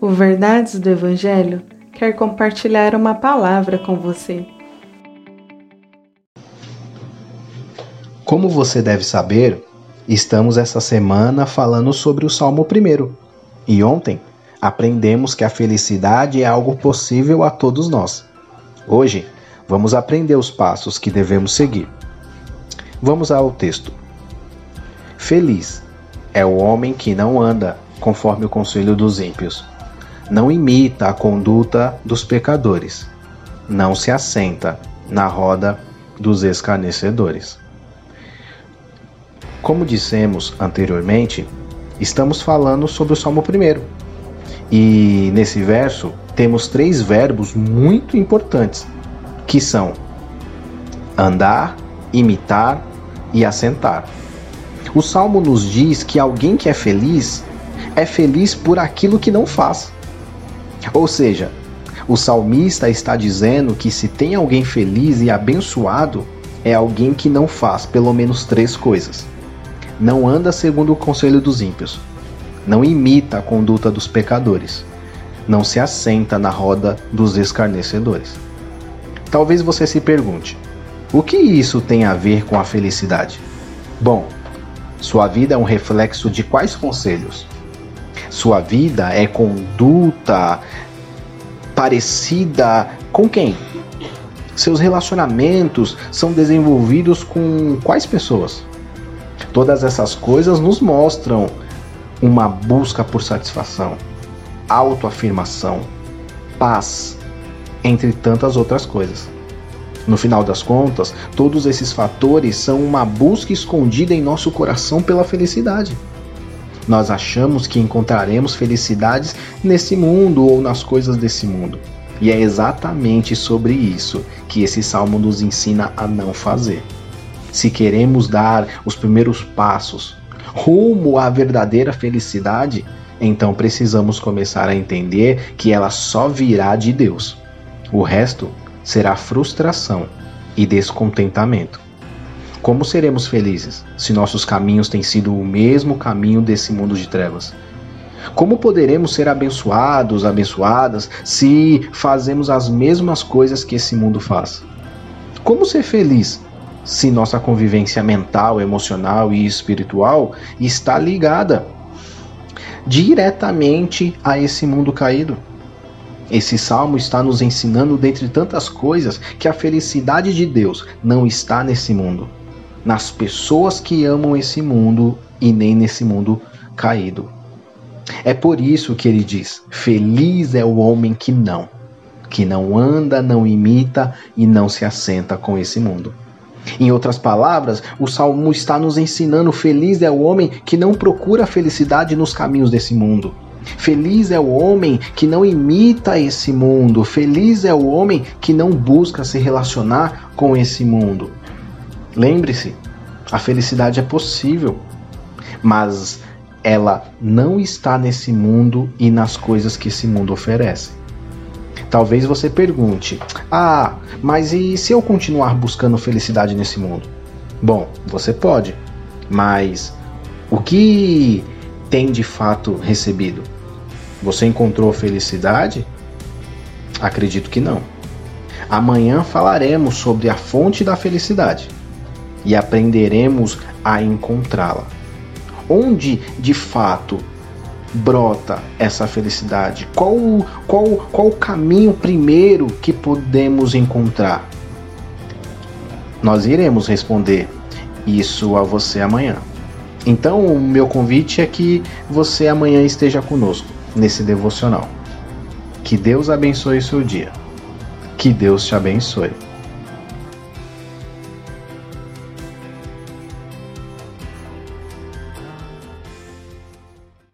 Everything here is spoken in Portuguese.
O Verdades do Evangelho quer compartilhar uma palavra com você. Como você deve saber, estamos essa semana falando sobre o Salmo 1. E ontem aprendemos que a felicidade é algo possível a todos nós. Hoje vamos aprender os passos que devemos seguir. Vamos ao texto. Feliz é o homem que não anda conforme o conselho dos ímpios não imita a conduta dos pecadores, não se assenta na roda dos escarnecedores. Como dissemos anteriormente, estamos falando sobre o Salmo 1. E nesse verso temos três verbos muito importantes, que são andar, imitar e assentar. O salmo nos diz que alguém que é feliz é feliz por aquilo que não faz. Ou seja, o salmista está dizendo que se tem alguém feliz e abençoado, é alguém que não faz pelo menos três coisas. Não anda segundo o conselho dos ímpios. Não imita a conduta dos pecadores. Não se assenta na roda dos escarnecedores. Talvez você se pergunte: o que isso tem a ver com a felicidade? Bom, sua vida é um reflexo de quais conselhos? Sua vida é conduta parecida com quem? Seus relacionamentos são desenvolvidos com quais pessoas? Todas essas coisas nos mostram uma busca por satisfação, autoafirmação, paz, entre tantas outras coisas. No final das contas, todos esses fatores são uma busca escondida em nosso coração pela felicidade. Nós achamos que encontraremos felicidades nesse mundo ou nas coisas desse mundo. E é exatamente sobre isso que esse salmo nos ensina a não fazer. Se queremos dar os primeiros passos rumo à verdadeira felicidade, então precisamos começar a entender que ela só virá de Deus. O resto será frustração e descontentamento. Como seremos felizes se nossos caminhos têm sido o mesmo caminho desse mundo de trevas? Como poderemos ser abençoados, abençoadas, se fazemos as mesmas coisas que esse mundo faz? Como ser feliz se nossa convivência mental, emocional e espiritual está ligada diretamente a esse mundo caído? Esse salmo está nos ensinando, dentre tantas coisas, que a felicidade de Deus não está nesse mundo nas pessoas que amam esse mundo e nem nesse mundo caído. É por isso que ele diz: Feliz é o homem que não, que não anda, não imita e não se assenta com esse mundo. Em outras palavras, o salmo está nos ensinando: feliz é o homem que não procura felicidade nos caminhos desse mundo. Feliz é o homem que não imita esse mundo. Feliz é o homem que não busca se relacionar com esse mundo. Lembre-se, a felicidade é possível, mas ela não está nesse mundo e nas coisas que esse mundo oferece. Talvez você pergunte: Ah, mas e se eu continuar buscando felicidade nesse mundo? Bom, você pode, mas o que tem de fato recebido? Você encontrou felicidade? Acredito que não. Amanhã falaremos sobre a fonte da felicidade e aprenderemos a encontrá-la. Onde de fato brota essa felicidade? Qual, qual, qual o caminho primeiro que podemos encontrar? Nós iremos responder isso a você amanhã. Então, o meu convite é que você amanhã esteja conosco nesse devocional. Que Deus abençoe seu dia. Que Deus te abençoe.